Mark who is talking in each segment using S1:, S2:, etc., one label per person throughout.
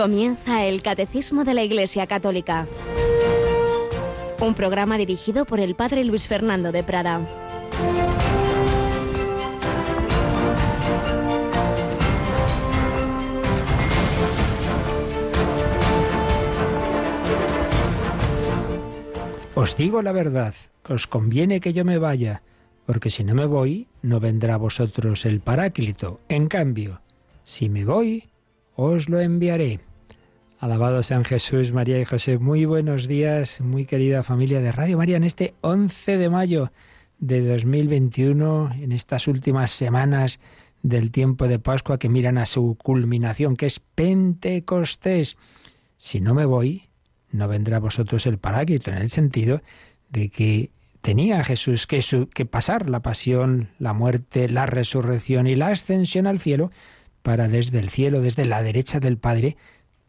S1: Comienza el Catecismo de la Iglesia Católica, un programa dirigido por el Padre Luis Fernando de Prada.
S2: Os digo la verdad, os conviene que yo me vaya, porque si no me voy, no vendrá a vosotros el Paráclito. En cambio, si me voy, os lo enviaré. Alabado sean Jesús, María y José. Muy buenos días, muy querida familia de Radio María, en este 11 de mayo de 2021, en estas últimas semanas del tiempo de Pascua que miran a su culminación, que es Pentecostés. Si no me voy, no vendrá a vosotros el Paráclito, en el sentido de que tenía Jesús que pasar la pasión, la muerte, la resurrección y la ascensión al cielo para desde el cielo, desde la derecha del Padre,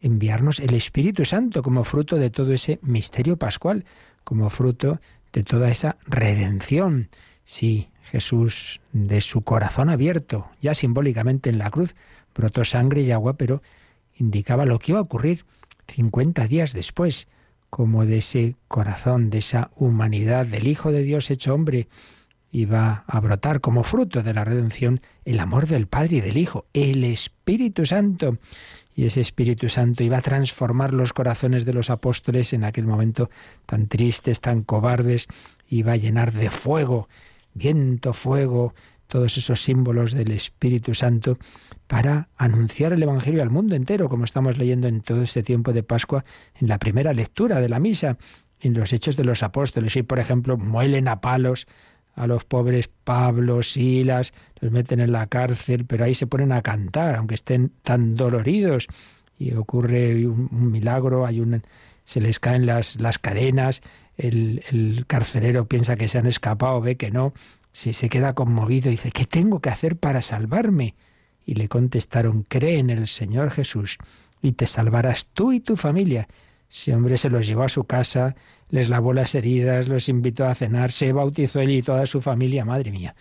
S2: enviarnos el Espíritu Santo como fruto de todo ese misterio pascual, como fruto de toda esa redención. Sí, Jesús, de su corazón abierto, ya simbólicamente en la cruz, brotó sangre y agua, pero indicaba lo que iba a ocurrir 50 días después, como de ese corazón, de esa humanidad del Hijo de Dios hecho hombre, iba a brotar como fruto de la redención el amor del Padre y del Hijo, el Espíritu Santo. Y ese Espíritu Santo iba a transformar los corazones de los apóstoles en aquel momento tan tristes, tan cobardes, iba a llenar de fuego, viento, fuego, todos esos símbolos del Espíritu Santo para anunciar el Evangelio al mundo entero, como estamos leyendo en todo este tiempo de Pascua, en la primera lectura de la misa, en los hechos de los apóstoles. Y, por ejemplo, muelen a palos a los pobres Pablo, Silas, los meten en la cárcel, pero ahí se ponen a cantar, aunque estén tan doloridos. Y ocurre un, milagro, hay un, se les caen las, las cadenas, el, el, carcelero piensa que se han escapado, ve que no, si se queda conmovido y dice, ¿qué tengo que hacer para salvarme? Y le contestaron, cree en el Señor Jesús y te salvarás tú y tu familia. Ese hombre se los llevó a su casa, les lavó las heridas, los invitó a cenar, se bautizó él y toda su familia. Madre mía,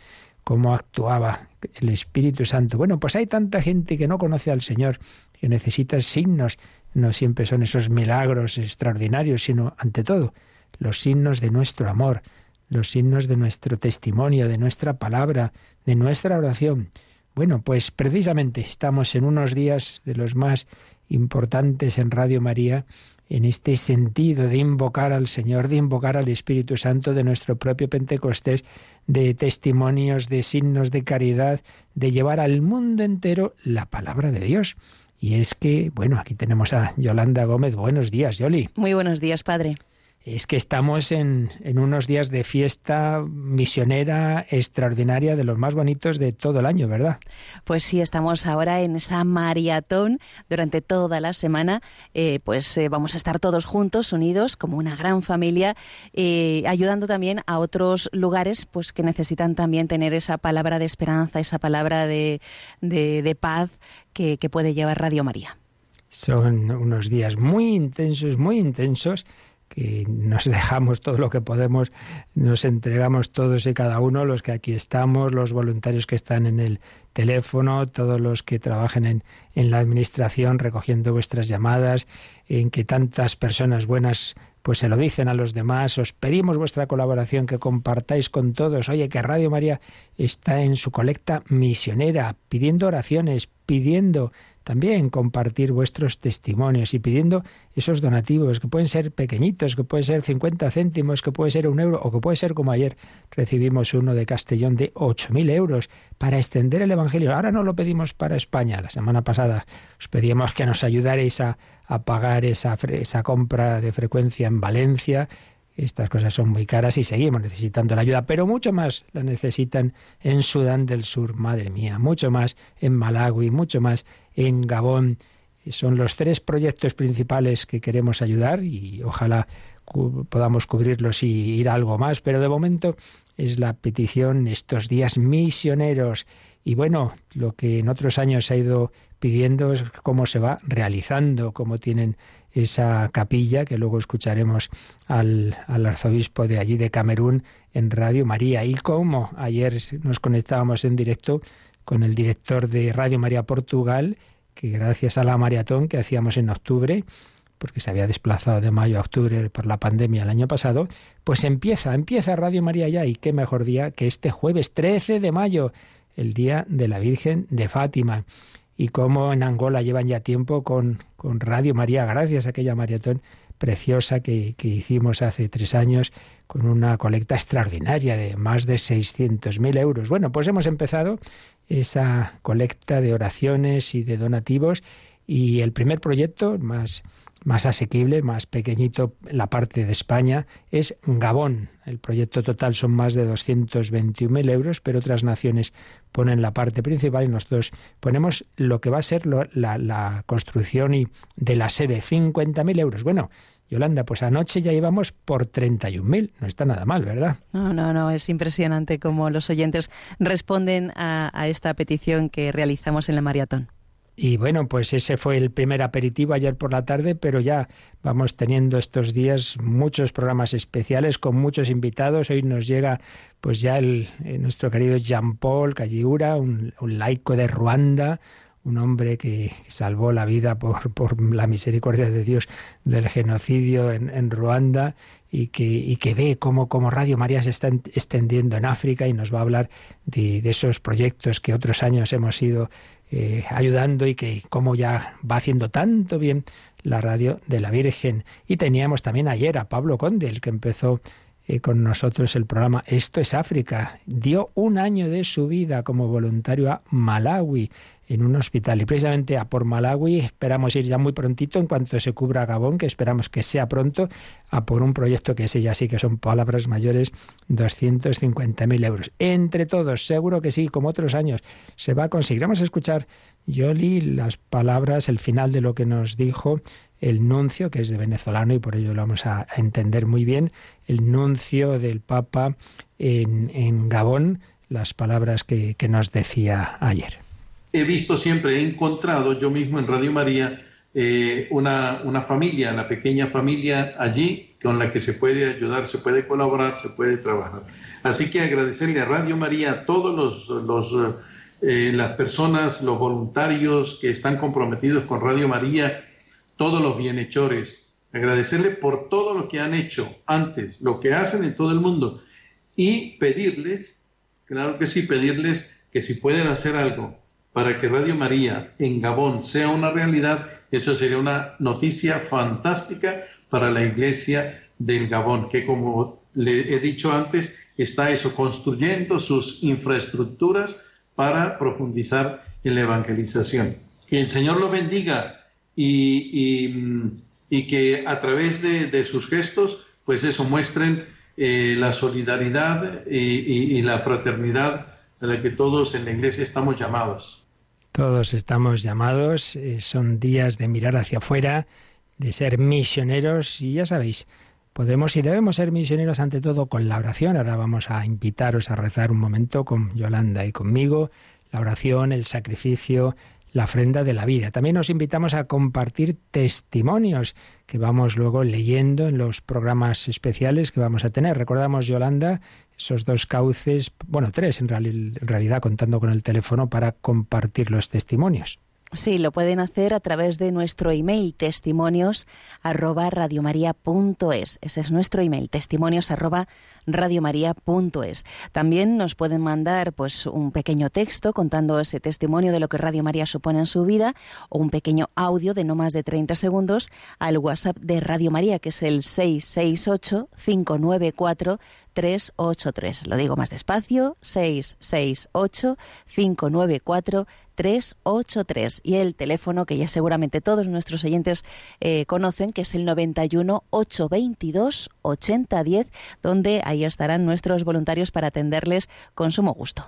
S2: cómo actuaba el Espíritu Santo. Bueno, pues hay tanta gente que no conoce al Señor, que necesita signos. No siempre son esos milagros extraordinarios, sino, ante todo, los signos de nuestro amor, los signos de nuestro testimonio, de nuestra palabra, de nuestra oración. Bueno, pues precisamente estamos en unos días de los más importantes en Radio María en este sentido de invocar al Señor, de invocar al Espíritu Santo de nuestro propio Pentecostés, de testimonios, de signos de caridad, de llevar al mundo entero la palabra de Dios. Y es que, bueno, aquí tenemos a Yolanda Gómez. Buenos días, Yoli.
S3: Muy buenos días, padre
S2: es que estamos en, en, unos días de fiesta misionera extraordinaria de los más bonitos de todo el año, ¿verdad?
S3: Pues sí, estamos ahora en esa maratón durante toda la semana. Eh, pues eh, vamos a estar todos juntos, unidos, como una gran familia, eh, ayudando también a otros lugares pues que necesitan también tener esa palabra de esperanza, esa palabra de, de, de paz que, que puede llevar Radio María.
S2: Son unos días muy intensos, muy intensos que nos dejamos todo lo que podemos, nos entregamos todos y cada uno, los que aquí estamos, los voluntarios que están en el teléfono, todos los que trabajen en, en la administración recogiendo vuestras llamadas, en que tantas personas buenas pues se lo dicen a los demás, os pedimos vuestra colaboración, que compartáis con todos. Oye, que Radio María está en su colecta misionera, pidiendo oraciones, pidiendo también compartir vuestros testimonios y pidiendo esos donativos, que pueden ser pequeñitos, que pueden ser 50 céntimos, que puede ser un euro, o que puede ser como ayer recibimos uno de Castellón de 8.000 euros para extender el Evangelio. Ahora no lo pedimos para España. La semana pasada os pedíamos que nos ayudarais a, a pagar esa, esa compra de frecuencia en Valencia estas cosas son muy caras y seguimos necesitando la ayuda, pero mucho más la necesitan en Sudán del Sur, madre mía, mucho más en Malawi, mucho más en Gabón. Son los tres proyectos principales que queremos ayudar y ojalá podamos cubrirlos y ir a algo más, pero de momento es la petición estos días misioneros. Y bueno, lo que en otros años se ha ido pidiendo es cómo se va realizando, cómo tienen esa capilla, que luego escucharemos al, al, arzobispo de allí de Camerún en Radio María. Y cómo ayer nos conectábamos en directo con el director de Radio María Portugal, que gracias a la maratón que hacíamos en octubre, porque se había desplazado de mayo a octubre por la pandemia el año pasado, pues empieza, empieza Radio María ya y qué mejor día que este jueves 13 de mayo, el día de la Virgen de Fátima. Y como en Angola llevan ya tiempo con, con Radio María, gracias a aquella maratón preciosa que, que, hicimos hace tres años con una colecta extraordinaria de más de 600.000 euros. Bueno, pues hemos empezado esa colecta de oraciones y de donativos y el primer proyecto más más asequible, más pequeñito, la parte de España, es Gabón. El proyecto total son más de 221.000 euros, pero otras naciones ponen la parte principal y nosotros ponemos lo que va a ser la, la, construcción y de la sede, 50.000 euros. Bueno, Yolanda, pues anoche ya íbamos por 31.000. No está nada mal, ¿verdad?
S3: No, no, no. Es impresionante cómo los oyentes responden a, a esta petición que realizamos en la maratón.
S2: Y bueno, pues ese fue el primer aperitivo ayer por la tarde, pero ya vamos teniendo estos días muchos programas especiales con muchos invitados. Hoy nos llega pues ya el, eh, nuestro querido Jean-Paul Calliura, un, laico de Ruanda, un hombre que salvó la vida por, por la misericordia de Dios del genocidio en, Ruanda y que, y que ve cómo, cómo, Radio María se está extendiendo en África y nos va a hablar de, de esos proyectos que otros años hemos ido eh, ayudando y que como ya va haciendo tanto bien la radio de la Virgen. Y teníamos también ayer a Pablo Conde, el que empezó eh, con nosotros el programa Esto es África. Dio un año de su vida como voluntario a Malawi en un hospital. Y precisamente a por Malawi esperamos ir ya muy prontito, en cuanto se cubra Gabón, que esperamos que sea pronto, a por un proyecto que ese ya sí que son palabras mayores, 250.000 euros. Entre todos, seguro que sí, como otros años, se va a conseguir. Vamos a escuchar, Yoli, las palabras, el final de lo que nos dijo el nuncio, que es de venezolano y por ello lo vamos a entender muy bien, el nuncio del Papa en, en Gabón, las palabras que, que nos decía ayer
S4: he visto siempre, he encontrado yo mismo en Radio María eh, una, una, familia, una pequeña familia allí con la que se puede ayudar, se puede colaborar, se puede trabajar. Así que agradecerle a Radio María, a todos los, los eh, las personas, los voluntarios que están comprometidos con Radio María, todos los bienhechores, agradecerle por todo lo que han hecho antes, lo que hacen en todo el mundo y pedirles, claro que sí, pedirles que si pueden hacer algo para que Radio María en Gabón sea una realidad, eso sería una noticia fantástica para la iglesia del Gabón, que como le he dicho antes, está eso, construyendo sus infraestructuras para profundizar en la evangelización. Que el Señor lo bendiga y, que a través de, sus gestos, pues eso, muestren eh, la solidaridad y, y la fraternidad a la que todos en la iglesia estamos llamados.
S2: Todos estamos llamados, eh, son días de mirar hacia afuera, de ser misioneros y ya sabéis, podemos y debemos ser misioneros ante todo con la oración. Ahora vamos a invitaros a rezar un momento con Yolanda y conmigo, la oración, el sacrificio, la ofrenda de la vida. También nos invitamos a compartir testimonios que vamos luego leyendo en los programas especiales que vamos a tener. Recordamos, Yolanda, esos dos cauces, bueno, tres en, realidad, contando con el teléfono para compartir los testimonios.
S3: Sí, lo pueden hacer a través de nuestro email testimonios arroba radiomaria.es. Ese es nuestro email, testimonios arroba radiomaria.es. También nos pueden mandar pues un pequeño texto contando ese testimonio de lo que Radio María supone en su vida o un pequeño audio de no más de 30 segundos al WhatsApp de Radio María, que es el 668 594 383. Lo digo más despacio, 668-594-383. Y el teléfono que ya seguramente todos nuestros oyentes eh, conocen, que es el 91-822-8010, donde ahí estarán nuestros voluntarios para atenderles con sumo gusto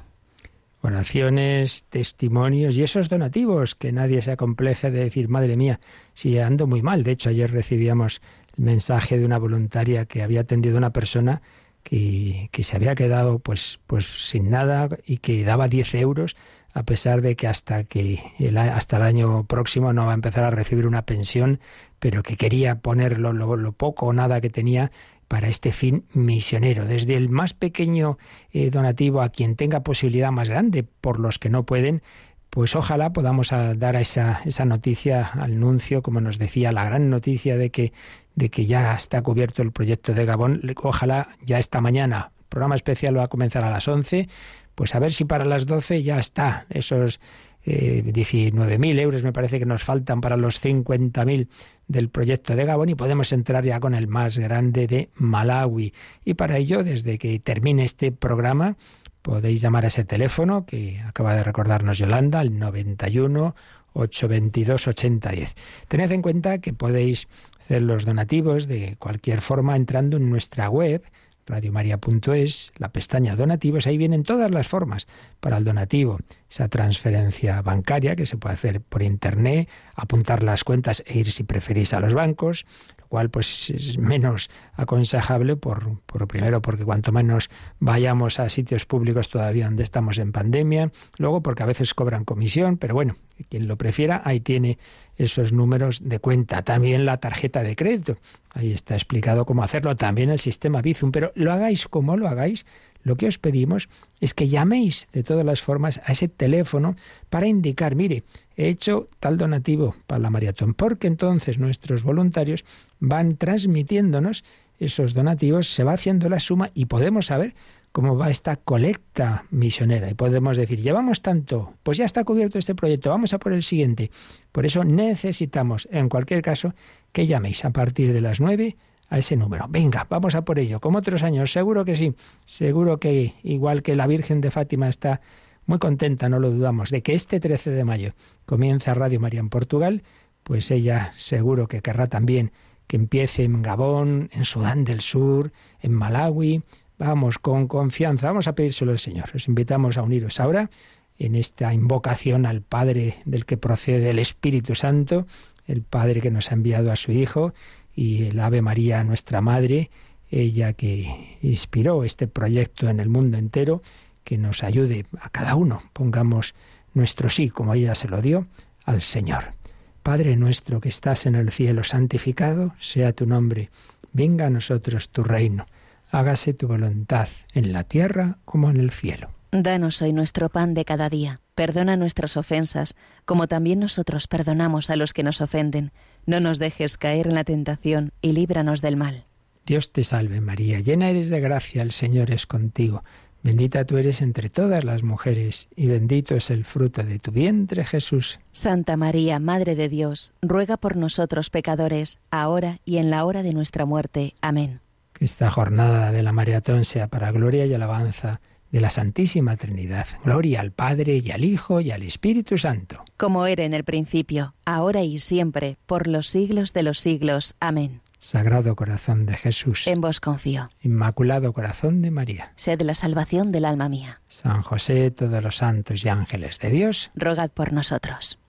S2: oraciones, testimonios y esos donativos, que nadie se acompleje de decir, madre mía, si ando muy mal. De hecho, ayer recibíamos el mensaje de una voluntaria que había atendido a una persona que, se había quedado pues, pues sin nada y que daba 10 euros a pesar de que hasta que el, hasta el año próximo no va a empezar a recibir una pensión, pero que quería ponerlo lo, poco o nada que tenía para este fin misionero, desde el más pequeño eh, donativo a quien tenga posibilidad más grande, por los que no pueden, pues ojalá podamos dar esa, esa noticia al nuncio, como nos decía, la gran noticia de que, de que ya está cubierto el proyecto de Gabón. Ojalá ya esta mañana. El programa especial va a comenzar a las 11. Pues a ver si para las 12 ya está. Esos eh, 19.000 euros me parece que nos faltan para los 50.000 del proyecto de Gabón y podemos entrar ya con el más grande de Malawi. Y para ello, desde que termine este programa, Podéis llamar a ese teléfono que acaba de recordarnos Yolanda, al 91 822 8010. Tened en cuenta que podéis hacer los donativos de cualquier forma entrando en nuestra web radiomaria.es, la pestaña donativos, ahí vienen todas las formas para el donativo, esa transferencia bancaria que se puede hacer por internet, apuntar las cuentas e ir si preferís a los bancos, cual pues es menos aconsejable por, por primero porque cuanto menos vayamos a sitios públicos todavía donde estamos en pandemia, luego porque a veces cobran comisión, pero bueno, quien lo prefiera, ahí tiene esos números de cuenta. También la tarjeta de crédito. Ahí está explicado cómo hacerlo. También el sistema Bizum. Pero lo hagáis como lo hagáis, lo que os pedimos es que llaméis de todas las formas a ese teléfono para indicar, mire, he hecho tal donativo para la maratón, porque entonces nuestros voluntarios van transmitiéndonos esos donativos, se va haciendo la suma y podemos saber cómo va esta colecta misionera. Y podemos decir, llevamos tanto, pues ya está cubierto este proyecto, vamos a por el siguiente. Por eso necesitamos, en cualquier caso, que llaméis a partir de las nueve a ese número. Venga, vamos a por ello. Como otros años, seguro que sí. Seguro que igual que la Virgen de Fátima está muy contenta, no lo dudamos, de que este 13 de mayo comience Radio María en Portugal, pues ella seguro que querrá también que empiece en Gabón, en Sudán del Sur, en Malawi. Vamos, con confianza, vamos a pedírselo al Señor. Os invitamos a uniros ahora en esta invocación al Padre del que procede el Espíritu Santo, el Padre que nos ha enviado a su Hijo y el Ave María, nuestra Madre, ella que inspiró este proyecto en el mundo entero, que nos ayude a cada uno. Pongamos nuestro sí, como ella se lo dio, al Señor. Padre nuestro que estás en el cielo, santificado sea tu nombre. Venga a nosotros tu reino. Hágase tu voluntad en la tierra como en el cielo.
S3: Danos hoy nuestro pan de cada día. Perdona nuestras ofensas, como también nosotros perdonamos a los que nos ofenden. No nos dejes caer en la tentación y líbranos del mal.
S2: Dios te salve María, llena eres de gracia, el Señor es contigo. Bendita tú eres entre todas las mujeres, y bendito es el fruto de tu vientre, Jesús.
S3: Santa María, Madre de Dios, ruega por nosotros pecadores, ahora y en la hora de nuestra muerte. Amén.
S2: Que esta jornada de la maratón sea para gloria y alabanza de la Santísima Trinidad. Gloria al Padre y al Hijo y al Espíritu Santo.
S3: Como era en el principio, ahora y siempre, por los siglos de los siglos. Amén.
S2: Sagrado Corazón de Jesús.
S3: En vos confío.
S2: Inmaculado Corazón de María.
S3: Sed la salvación del alma mía.
S2: San José, todos los santos y ángeles de Dios.
S3: Rogad por nosotros.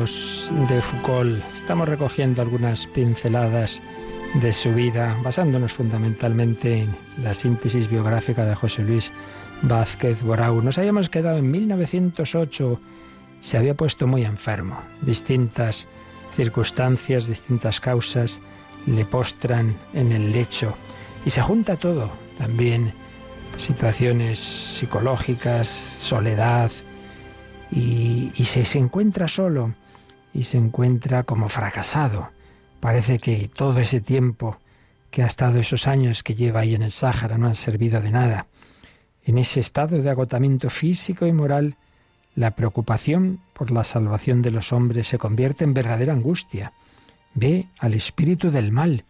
S2: De Foucault. Estamos recogiendo algunas pinceladas de su vida, basándonos fundamentalmente en la síntesis biográfica de José Luis Vázquez Borau. Nos habíamos quedado en 1908, se había puesto muy enfermo. Distintas circunstancias, distintas causas le postran en el lecho y se junta todo, también situaciones psicológicas, soledad, y, se, se encuentra solo y se encuentra como fracasado. Parece que todo ese tiempo que ha estado esos años que lleva ahí en el Sáhara no han servido de nada. En ese estado de agotamiento físico y moral, la preocupación por la salvación de los hombres se convierte en verdadera angustia. Ve al espíritu del mal,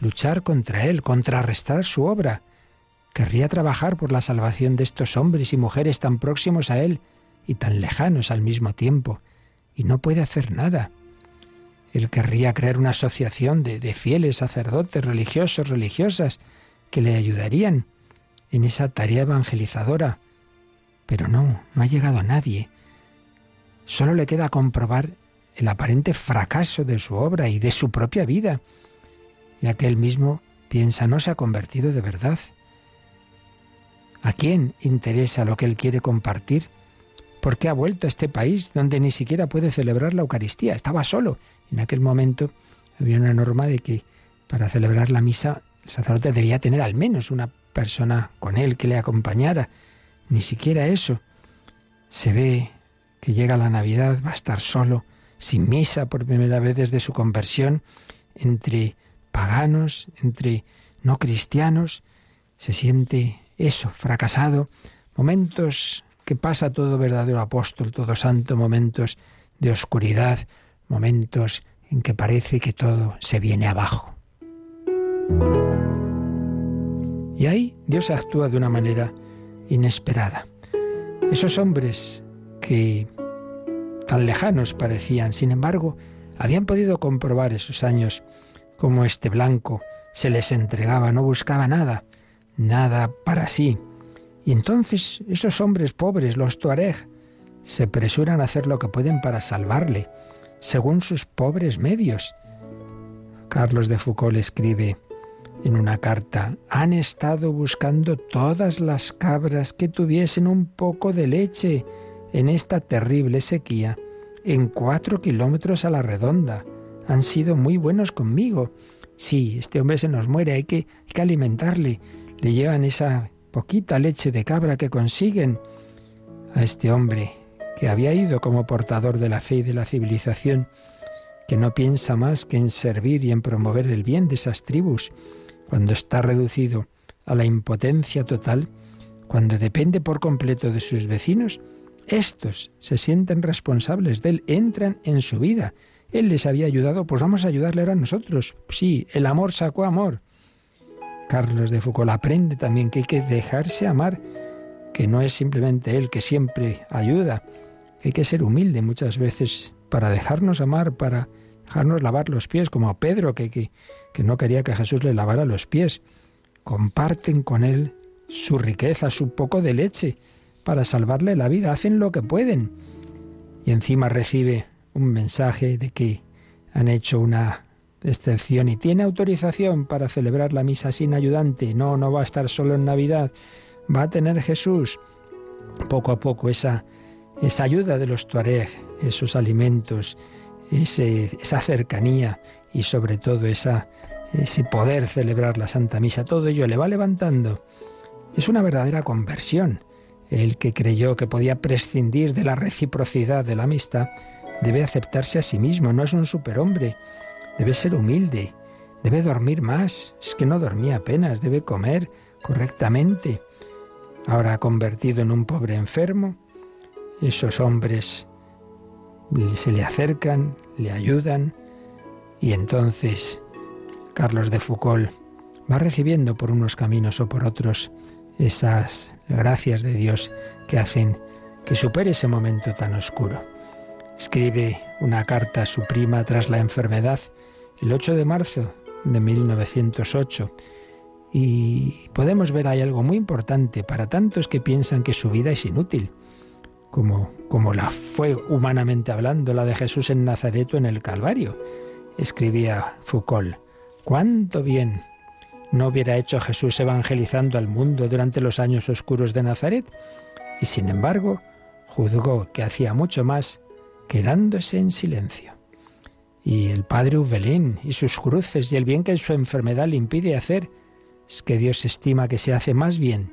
S2: luchar contra él, contrarrestar su obra. Querría trabajar por la salvación de estos hombres y mujeres tan próximos a él y tan lejanos al mismo tiempo y no puede hacer nada. Él querría crear una asociación de, de fieles sacerdotes, religiosos, religiosas, que le ayudarían en esa tarea evangelizadora. Pero no, no ha llegado nadie. Solo le queda comprobar el aparente fracaso de su obra y de su propia vida, ya que él mismo piensa no se ha convertido de verdad. ¿A quién interesa lo que él quiere compartir? ¿Por qué ha vuelto a este país donde ni siquiera puede celebrar la Eucaristía? Estaba solo. En aquel momento había una norma de que para celebrar la misa el sacerdote debía tener al menos una persona con él que le acompañara. Ni siquiera eso. Se ve que llega la Navidad, va a estar solo, sin misa por primera vez desde su conversión, entre paganos, entre no cristianos, se siente eso, fracasado, momentos que pasa todo verdadero apóstol, todo santo, momentos de oscuridad, momentos en que parece que todo se viene abajo. Y ahí Dios actúa de una manera inesperada. Esos hombres que tan lejanos parecían, sin embargo, habían podido comprobar esos años cómo este blanco se les entregaba, no buscaba nada, nada para sí. Y entonces esos hombres pobres, los tuareg, se presuran a hacer lo que pueden para salvarle, según sus pobres medios. Carlos de Foucault escribe en una carta, han estado buscando todas las cabras que tuviesen un poco de leche en esta terrible sequía, en cuatro kilómetros a la redonda. Han sido muy buenos conmigo. Sí, este hombre se nos muere, hay que, hay que alimentarle. Le llevan esa poquita leche de cabra que consiguen a este hombre que había ido como portador de la fe y de la civilización, que no piensa más que en servir y en promover el bien de esas tribus, cuando está reducido a la impotencia total, cuando depende por completo de sus vecinos, estos se sienten responsables de él, entran en su vida. Él les había ayudado, pues vamos a ayudarle ahora a nosotros. Sí, el amor sacó amor. Carlos de Foucault aprende también que hay que dejarse amar, que no es simplemente Él que siempre ayuda, que hay que ser humilde muchas veces para dejarnos amar, para dejarnos lavar los pies, como a Pedro, que, que, que no quería que Jesús le lavara los pies. Comparten con Él su riqueza, su poco de leche, para salvarle la vida, hacen lo que pueden. Y encima recibe un mensaje de que han hecho una excepción y tiene autorización para celebrar la misa sin ayudante. No, no va a estar solo en Navidad. Va a tener Jesús poco a poco esa, esa ayuda de los tuareg, esos alimentos, esa cercanía y sobre todo esa, ese poder celebrar la Santa Misa. Todo ello le va levantando. Es una verdadera conversión. El que creyó que podía prescindir de la reciprocidad de la amistad debe aceptarse a sí mismo, no es un superhombre debe ser humilde, debe dormir más, es que no dormía apenas, debe comer correctamente. Ahora convertido en un pobre enfermo, esos hombres se le acercan, le ayudan y entonces Carlos de Foucault va recibiendo por unos caminos o por otros esas gracias de Dios que hacen que supere ese momento tan oscuro. Escribe una carta a su prima tras la enfermedad el 8 de marzo de 1908. Y podemos ver ahí algo muy importante para tantos que piensan que su vida es inútil, como, como la fue humanamente hablando la de Jesús en Nazaret o en el Calvario. Escribía Foucault, cuánto bien no hubiera hecho Jesús evangelizando al mundo durante los años oscuros de Nazaret, y sin embargo juzgó que hacía mucho más quedándose en silencio y el padre Ubelín y sus cruces y el bien que su enfermedad le impide hacer, es que Dios estima que se hace más bien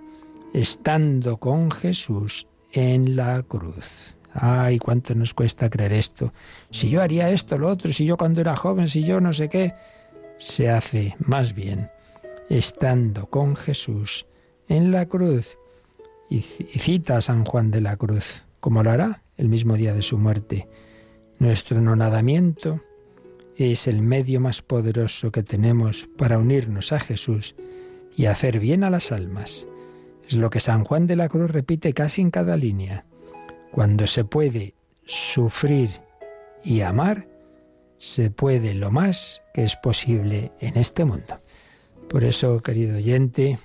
S2: estando con Jesús en la cruz. Ay, cuánto nos cuesta creer esto. Si yo haría esto, lo otro, si yo cuando era joven, si yo no sé qué, se hace más bien estando con Jesús en la cruz. Y cita a San Juan de la Cruz, como lo hará el mismo día de su muerte. Nuestro nonadamiento es el medio más poderoso que tenemos para unirnos a Jesús y hacer bien a las almas. Es lo que San Juan de la Cruz repite casi en cada línea. Cuando se puede sufrir y amar, se puede lo más que es posible en este mundo. Por eso, querido oyente,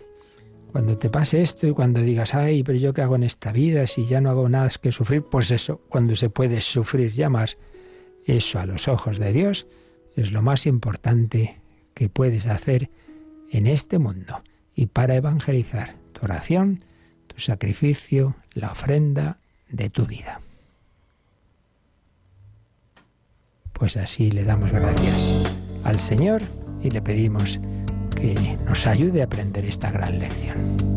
S2: cuando te pase esto y cuando digas, ay, pero yo qué hago en esta vida si ya no hago nada que sufrir, pues eso, cuando se puede sufrir ya más, eso a los ojos de Dios es lo más importante que puedes hacer en este mundo. Y para evangelizar, tu oración, tu sacrificio, la ofrenda de tu vida. Pues así le damos gracias al Señor y le pedimos que nos ayude a aprender esta gran lección.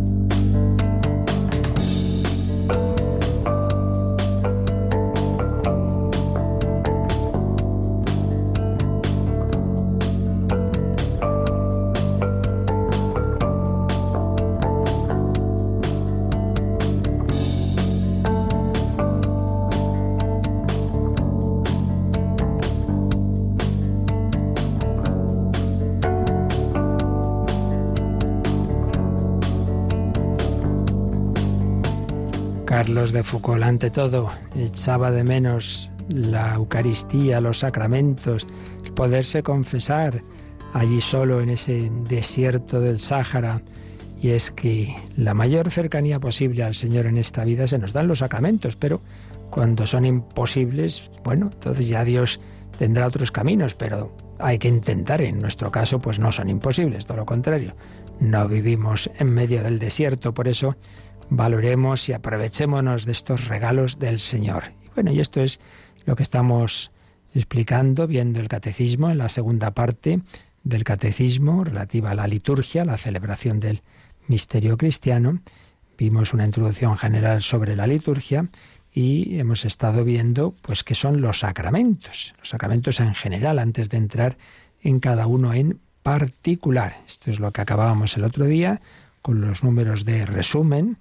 S2: Carlos de Foucault, ante todo, echaba de menos la Eucaristía, los sacramentos, el poderse confesar allí solo en ese desierto del Sáhara. Y es que la mayor cercanía posible al Señor en esta vida se nos dan los sacramentos, pero cuando son imposibles, bueno, entonces ya Dios tendrá otros caminos, pero hay que intentar. En nuestro caso, pues no son imposibles, todo lo contrario. No vivimos en medio del desierto, por eso valoremos y aprovechémonos de estos regalos del Señor. Bueno, y esto es lo que estamos explicando, viendo el catecismo en la segunda parte del catecismo relativa a la liturgia, la celebración del misterio cristiano. Vimos una introducción general sobre la liturgia y hemos estado viendo pues qué son los sacramentos, los sacramentos en general antes de entrar en cada uno en particular. Esto es lo que acabábamos el otro día con los números de resumen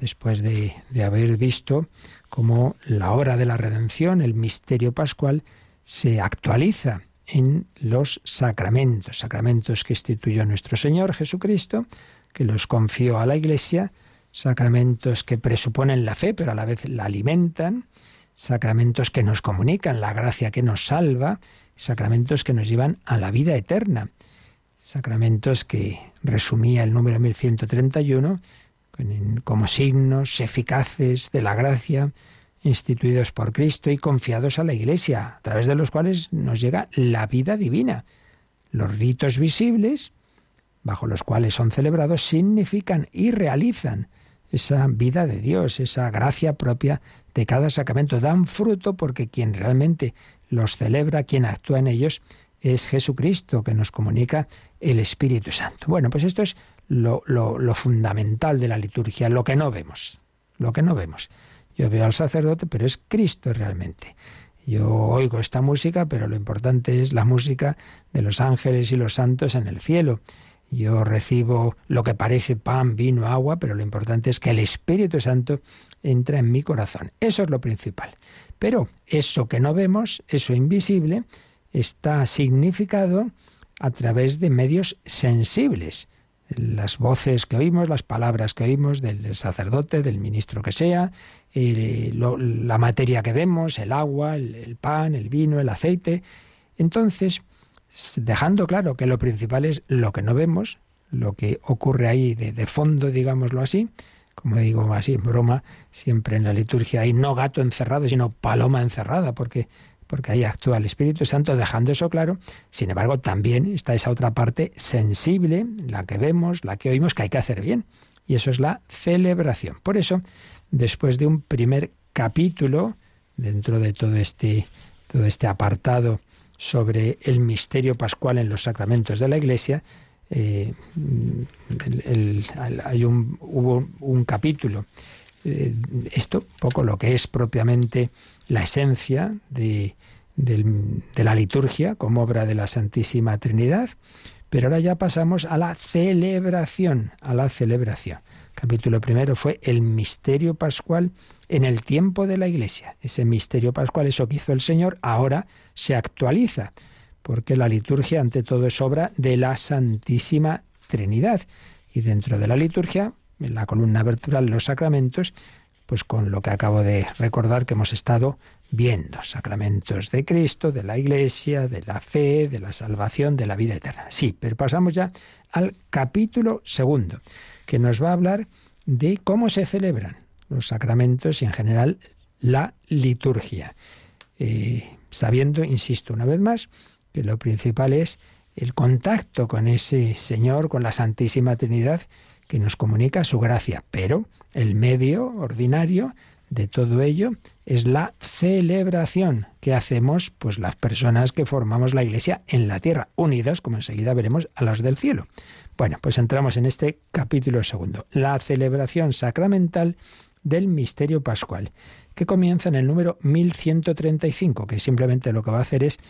S2: después de, haber visto cómo la obra de la redención, el misterio pascual, se actualiza en los sacramentos, sacramentos que instituyó nuestro Señor Jesucristo, que los confió a la Iglesia, sacramentos que presuponen la fe, pero a la vez la alimentan, sacramentos que nos comunican la gracia que nos salva, sacramentos que nos llevan a la vida eterna, sacramentos que resumía el número 1131 como signos eficaces de la gracia instituidos por Cristo y confiados a la Iglesia, a través de los cuales nos llega la vida divina. Los ritos visibles, bajo los cuales son celebrados, significan y realizan esa vida de Dios, esa gracia propia de cada sacramento. Dan fruto porque quien realmente los celebra, quien actúa en ellos, es Jesucristo, que nos comunica el Espíritu Santo. Bueno, pues esto es lo, lo, fundamental de la liturgia, lo que no vemos, lo que no vemos. Yo veo al sacerdote, pero es Cristo realmente. Yo oigo esta música, pero lo importante es la música de los ángeles y los santos en el cielo. Yo recibo lo que parece pan, vino, agua, pero lo importante es que el Espíritu Santo entra en mi corazón. Eso es lo principal. Pero eso que no vemos, eso invisible, está significado a través de medios sensibles las voces que oímos, las palabras que oímos del, sacerdote, del ministro que sea, eh, la materia que vemos, el agua, el, pan, el vino, el aceite. Entonces, dejando claro que lo principal es lo que no vemos, lo que ocurre ahí de, de fondo, digámoslo así, como digo así en broma, siempre en la liturgia hay no gato encerrado, sino paloma encerrada, porque porque ahí actúa el Espíritu Santo dejando eso claro. Sin embargo, también está esa otra parte sensible, la que vemos, la que oímos, que hay que hacer bien. Y eso es la celebración. Por eso, después de un primer capítulo, dentro de todo este, todo este apartado sobre el misterio pascual en los sacramentos de la Iglesia, eh, hay hubo un capítulo eh, esto, poco lo que es propiamente la esencia de, de la liturgia como obra de la Santísima Trinidad. Pero ahora ya pasamos a la celebración, a la celebración. Capítulo primero fue el misterio pascual en el tiempo de la Iglesia. Ese misterio pascual, eso que hizo el Señor, ahora se actualiza, porque la liturgia ante todo es obra de la Santísima Trinidad. Y dentro de la liturgia en la columna vertebral los sacramentos, pues con lo que acabo de recordar que hemos estado viendo, sacramentos de Cristo, de la Iglesia, de la fe, de la salvación, de la vida eterna. Sí, pero pasamos ya al capítulo segundo, que nos va a hablar de cómo se celebran los sacramentos y en general la liturgia. Eh, sabiendo, insisto una vez más, que lo principal es el contacto con ese Señor, con la Santísima Trinidad, que nos comunica su gracia. Pero el medio ordinario de todo ello es la celebración que hacemos pues las personas que formamos la iglesia en la tierra, unidas, como enseguida veremos, a las del cielo. Bueno, pues entramos en este capítulo segundo, la celebración sacramental del misterio pascual, que comienza en el número 1135, que simplemente lo que va a hacer es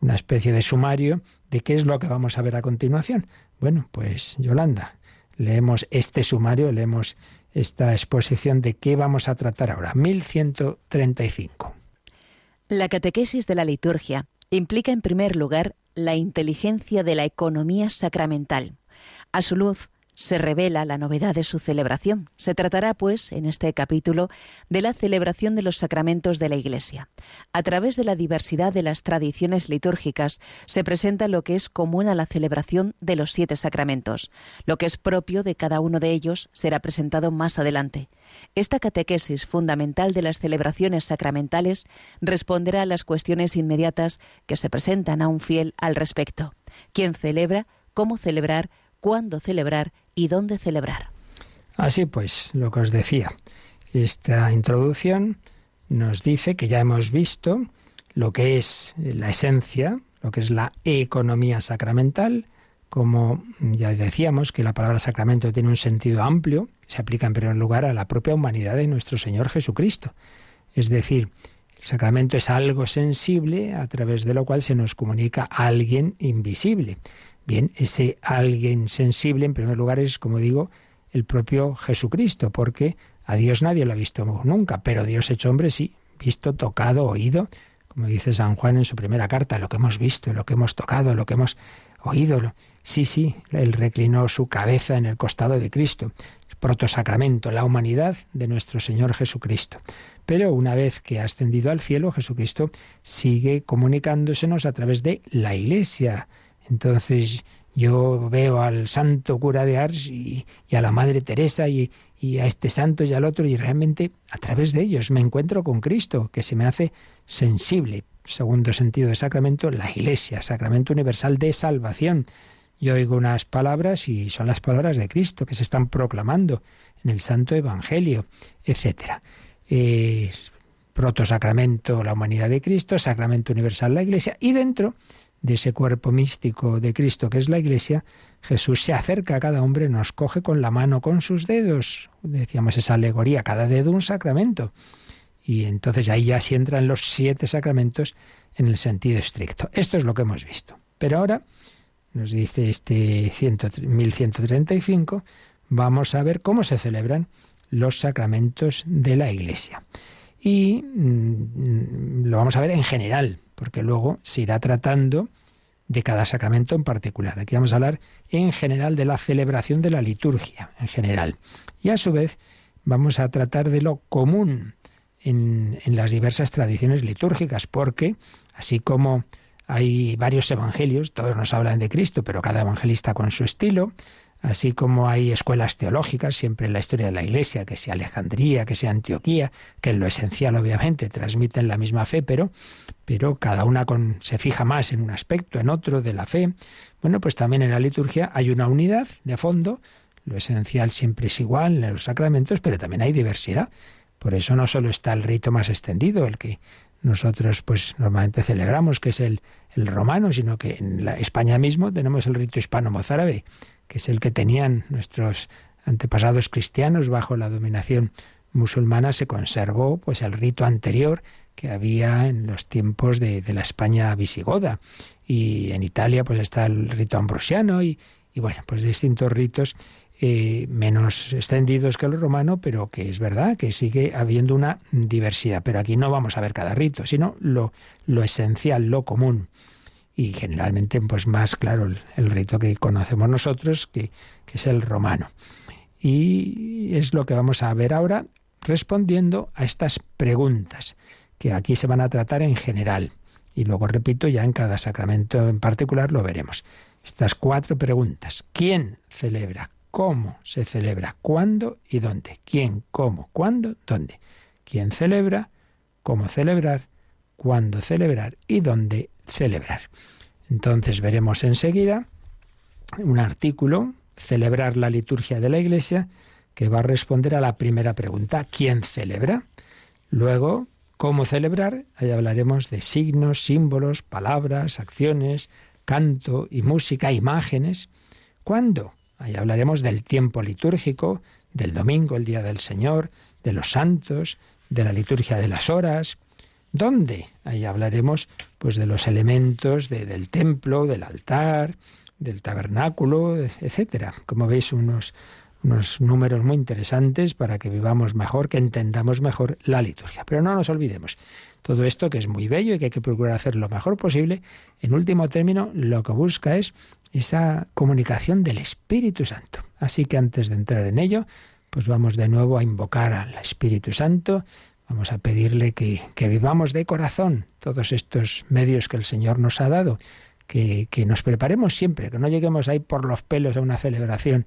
S2: una especie de sumario de qué es lo que vamos a ver a continuación. Bueno, pues Yolanda, leemos este sumario, leemos esta exposición de qué vamos a tratar ahora. 1135.
S3: La catequesis de la liturgia implica en primer lugar la inteligencia de la economía sacramental. A su luz, se revela la novedad de su celebración. Se tratará, pues, en este capítulo, de la celebración de los sacramentos de la Iglesia. A través de la diversidad de las tradiciones litúrgicas se presenta lo que es común a la celebración de los siete sacramentos. Lo que es propio de cada uno de ellos será presentado más adelante. Esta catequesis fundamental de las celebraciones sacramentales responderá a las cuestiones inmediatas que se presentan a un fiel al respecto. ¿Quién celebra? ¿Cómo celebrar? ¿Cuándo celebrar? Y dónde celebrar.
S2: Así pues, lo que os decía, esta introducción nos dice que ya hemos visto lo que es la esencia, lo que es la economía sacramental, como ya decíamos que la palabra sacramento tiene un sentido amplio, se aplica en primer lugar a la propia humanidad de nuestro Señor Jesucristo. Es decir, el sacramento es algo sensible a través de lo cual se nos comunica a alguien invisible. Bien, ese alguien sensible, en primer lugar, es, como digo, el propio Jesucristo, porque a Dios nadie lo ha visto nunca, pero Dios hecho hombre sí, visto, tocado, oído, como dice San Juan en su primera carta, lo que hemos visto, lo que hemos tocado, lo que hemos oído. Sí, sí, él reclinó su cabeza en el costado de Cristo, el protosacramento, la humanidad de nuestro Señor Jesucristo. Pero una vez que ha ascendido al cielo, Jesucristo sigue comunicándosenos a través de la Iglesia, entonces yo veo al santo cura de Ars y, a la Madre Teresa y, a este santo y al otro y realmente a través de ellos me encuentro con Cristo, que se me hace sensible. Segundo sentido de sacramento, la Iglesia, sacramento universal de salvación. Yo oigo unas palabras y son las palabras de Cristo que se están proclamando en el Santo Evangelio, etc. protosacramento, la humanidad de Cristo, sacramento universal, la Iglesia, y dentro de ese cuerpo místico de Cristo que es la Iglesia, Jesús se acerca a cada hombre, nos coge con la mano, con sus dedos. Decíamos esa alegoría, cada dedo un sacramento. Y entonces ahí ya sí entran los siete sacramentos en el sentido estricto. Esto es lo que hemos visto. Pero ahora, nos dice este 1135, vamos a ver cómo se celebran los sacramentos de la Iglesia. Y mm, lo vamos a ver en general, porque luego se irá tratando de cada sacramento en particular. Aquí vamos a hablar en general de la celebración de la liturgia, en general. Y a su vez vamos a tratar de lo común en, en las diversas tradiciones litúrgicas, porque así como hay varios evangelios, todos nos hablan de Cristo, pero cada evangelista con su estilo, así como hay escuelas teológicas siempre en la historia de la Iglesia, que sea Alejandría, que sea Antioquía, que en lo esencial obviamente transmiten la misma fe, pero, pero cada una con, se fija más en un aspecto, en otro de la fe. Bueno, pues también en la liturgia hay una unidad de fondo, lo esencial siempre es igual en los sacramentos, pero también hay diversidad. Por eso no solo está el rito más extendido, el que nosotros pues normalmente celebramos, que es el, el romano, sino que en la España mismo tenemos el rito hispano-mozárabe, que es el que tenían nuestros antepasados cristianos bajo la dominación musulmana, se conservó pues el rito anterior que había en los tiempos de, la España visigoda. Y en Italia pues está el rito ambrosiano y, y bueno, pues distintos ritos eh, menos extendidos que el romano, pero que es verdad que sigue habiendo una diversidad. Pero aquí no vamos a ver cada rito, sino lo, lo esencial, lo común y generalmente pues más claro el, rito que conocemos nosotros que, que, es el romano y es lo que vamos a ver ahora respondiendo a estas preguntas que aquí se van a tratar en general. Y luego, repito, ya en cada sacramento en particular lo veremos. Estas cuatro preguntas. ¿Quién celebra? ¿Cómo se celebra? ¿Cuándo y dónde? ¿Quién? ¿Cómo? ¿Cuándo? ¿Dónde? ¿Quién celebra? ¿Cómo celebrar? ¿Cuándo celebrar? ¿Y dónde celebrar? Entonces veremos enseguida un artículo, Celebrar la liturgia de la Iglesia, que va a responder a la primera pregunta, ¿quién celebra? Luego, ¿cómo celebrar? Ahí hablaremos de signos, símbolos, palabras, acciones, canto y música, imágenes. ¿Cuándo? Ahí hablaremos del tiempo litúrgico, del domingo, el día del Señor, de los santos, de la liturgia de las horas. ¿Dónde? Ahí hablaremos pues de los elementos del templo, del altar, del tabernáculo, etcétera. Como veis, unos unos números muy interesantes para que vivamos mejor, que entendamos mejor la liturgia. Pero no nos olvidemos, todo esto que es muy bello y que hay que procurar hacer lo mejor posible, en último término lo que busca es esa comunicación del Espíritu Santo. Así que antes de entrar en ello, pues vamos de nuevo a invocar al Espíritu Santo, vamos a pedirle que, que vivamos de corazón todos estos medios que el Señor nos ha dado, que, que nos preparemos siempre, que no lleguemos ahí por los pelos a una celebración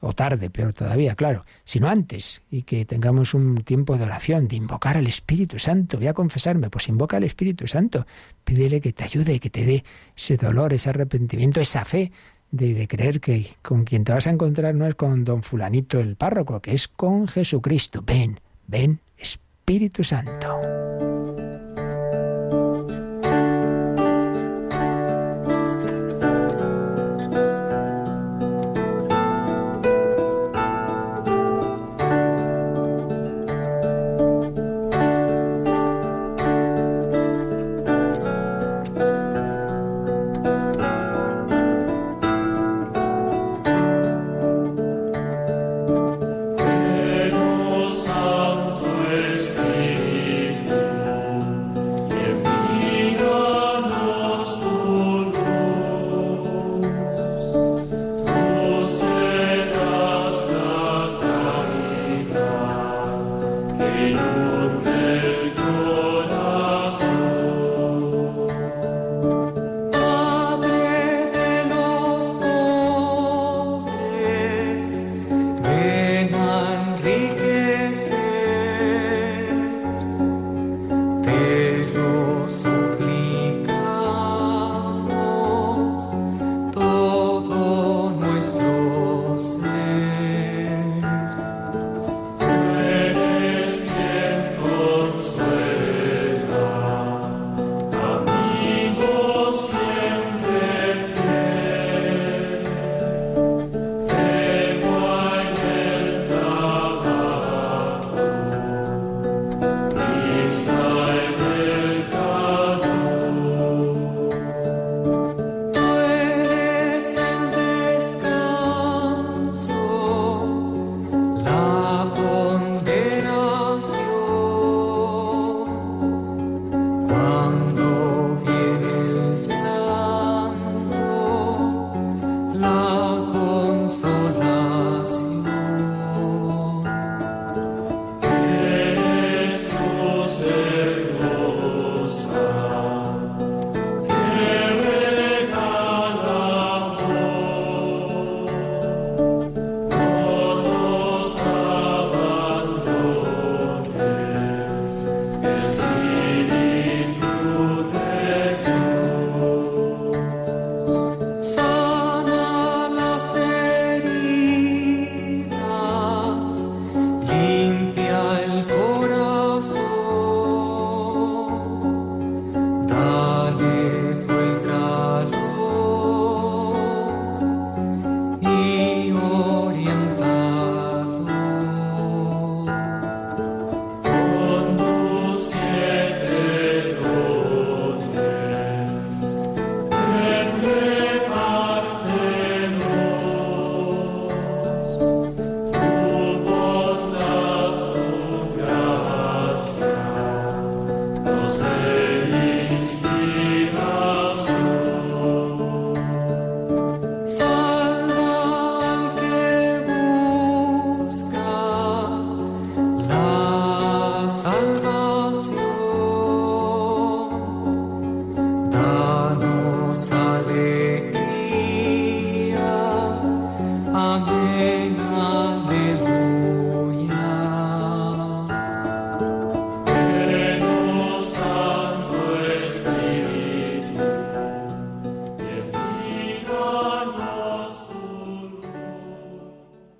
S2: o tarde, peor todavía, claro, sino antes, y que tengamos un tiempo de oración, de invocar al Espíritu Santo. Voy a confesarme, pues invoca al Espíritu Santo, pídele que te ayude, que te dé ese dolor, ese arrepentimiento, esa fe de, de creer que con quien te vas a encontrar no es con don fulanito el párroco, que es con Jesucristo. Ven, ven, Espíritu Santo.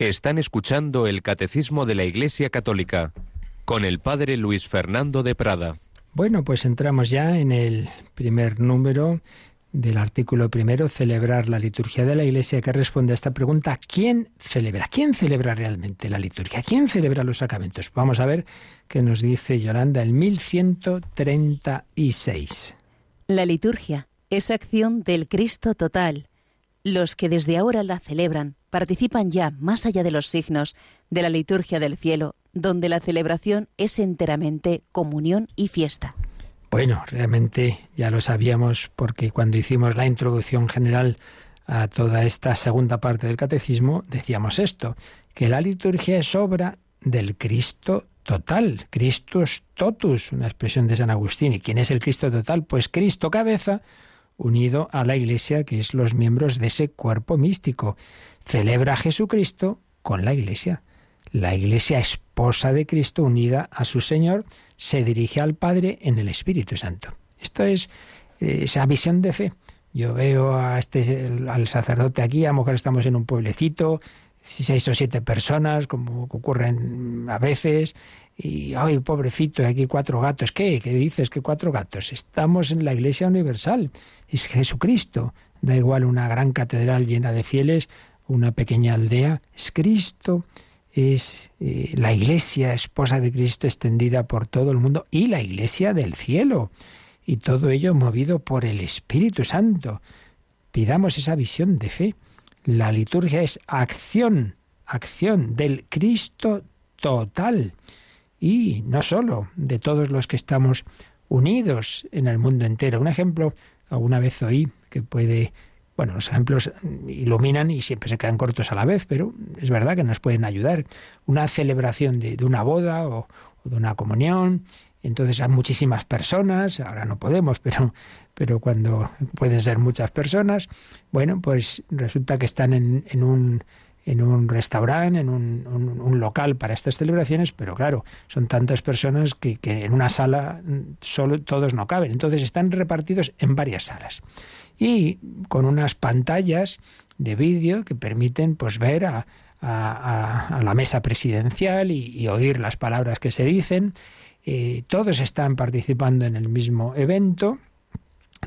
S5: Están escuchando el Catecismo de la Iglesia Católica con el Padre Luis Fernando de Prada.
S2: Bueno, pues entramos ya en el primer número del artículo primero, celebrar la liturgia de la Iglesia, que responde a esta pregunta, ¿quién celebra? ¿Quién celebra realmente la liturgia? ¿Quién celebra los sacramentos? Vamos a ver qué nos dice Yolanda el 1136.
S3: La liturgia es acción del Cristo total. Los que desde ahora la celebran participan ya, más allá de los signos, de la liturgia del cielo, donde la celebración es enteramente comunión y fiesta.
S2: Bueno, realmente ya lo sabíamos porque cuando hicimos la introducción general a toda esta segunda parte del catecismo, decíamos esto, que la liturgia es obra del Cristo total, Christus totus, una expresión de San Agustín. ¿Y quién es el Cristo total? Pues Cristo cabeza, unido a la Iglesia, que es los miembros de ese cuerpo místico celebra a Jesucristo con la Iglesia. La Iglesia esposa de Cristo unida a su Señor se dirige al Padre en el Espíritu Santo. Esto es eh, esa visión de fe. Yo veo a este, al sacerdote aquí, a lo mejor estamos en un pueblecito, seis o siete personas, como ocurren a veces, y ay, pobrecito, aquí cuatro gatos. ¿Qué? ¿Qué dices que cuatro gatos? Estamos en la Iglesia Universal. Es Jesucristo. Da igual una gran catedral llena de fieles una pequeña aldea, es Cristo, es eh, la iglesia, esposa de Cristo extendida por todo el mundo y la iglesia del cielo. Y todo ello movido por el Espíritu Santo. Pidamos esa visión de fe. La liturgia es acción, acción del Cristo total. Y no solo de todos los que estamos unidos en el mundo entero. Un ejemplo, alguna vez oí que puede bueno, los ejemplos iluminan y siempre se quedan cortos a la vez, pero es verdad que nos pueden ayudar. Una celebración de, una boda o, de una comunión, entonces hay muchísimas personas, ahora no podemos, pero, pero cuando pueden ser muchas personas, bueno, pues resulta que están en, en un en un restaurante, en un, local para estas celebraciones, pero claro, son tantas personas que, en una sala solo todos no caben. Entonces están repartidos en varias salas y con unas pantallas de vídeo que permiten pues ver a, la mesa presidencial y, oír las palabras que se dicen. Eh, todos están participando en el mismo evento,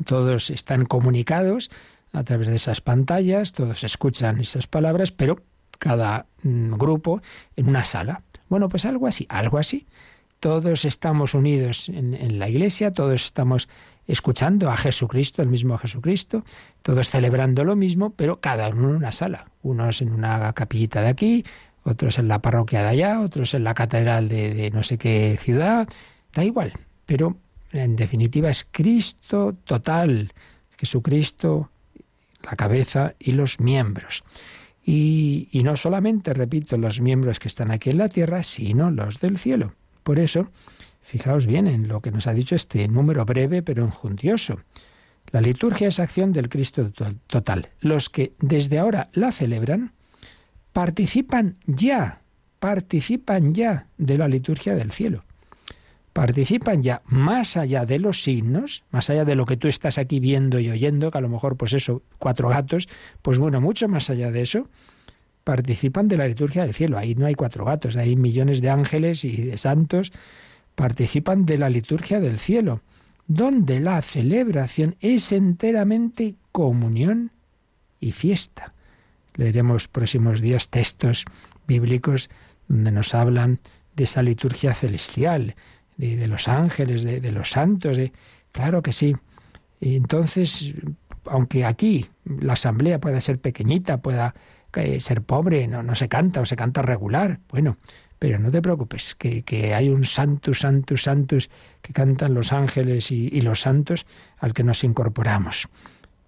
S2: todos están comunicados a través de esas pantallas, todos escuchan esas palabras, pero cada mm, grupo en una sala. Bueno, pues algo así, algo así. Todos estamos unidos en, en la iglesia, todos estamos escuchando a Jesucristo, el mismo Jesucristo, todos celebrando lo mismo, pero cada uno en una sala. Unos en una capillita de aquí, otros en la parroquia de allá, otros en la catedral de, no sé qué ciudad, da igual, pero en definitiva es Cristo total, Jesucristo, la cabeza y los miembros. Y, no solamente, repito, los miembros que están aquí en la tierra, sino los del cielo. Por eso, Fijaos bien en lo que nos ha dicho este número breve pero enjuntioso. La liturgia es acción del Cristo total. Los que desde ahora la celebran participan ya, participan ya de la liturgia del cielo. Participan ya más allá de los signos, más allá de lo que tú estás aquí viendo y oyendo, que a lo mejor pues eso, cuatro gatos, pues bueno, mucho más allá de eso, participan de la liturgia del cielo. Ahí no hay cuatro gatos, hay millones de ángeles y de santos participan de la liturgia del cielo, donde la celebración es enteramente comunión y fiesta. Leeremos próximos días textos bíblicos donde nos hablan de esa liturgia celestial, de, los ángeles, de, los santos. De, claro que sí. entonces, aunque aquí la asamblea pueda ser pequeñita, pueda eh, ser pobre, no, no se canta o se canta regular, bueno, pero no te preocupes, que, hay un santus, santus, santus que cantan los ángeles y, y los santos al que nos incorporamos.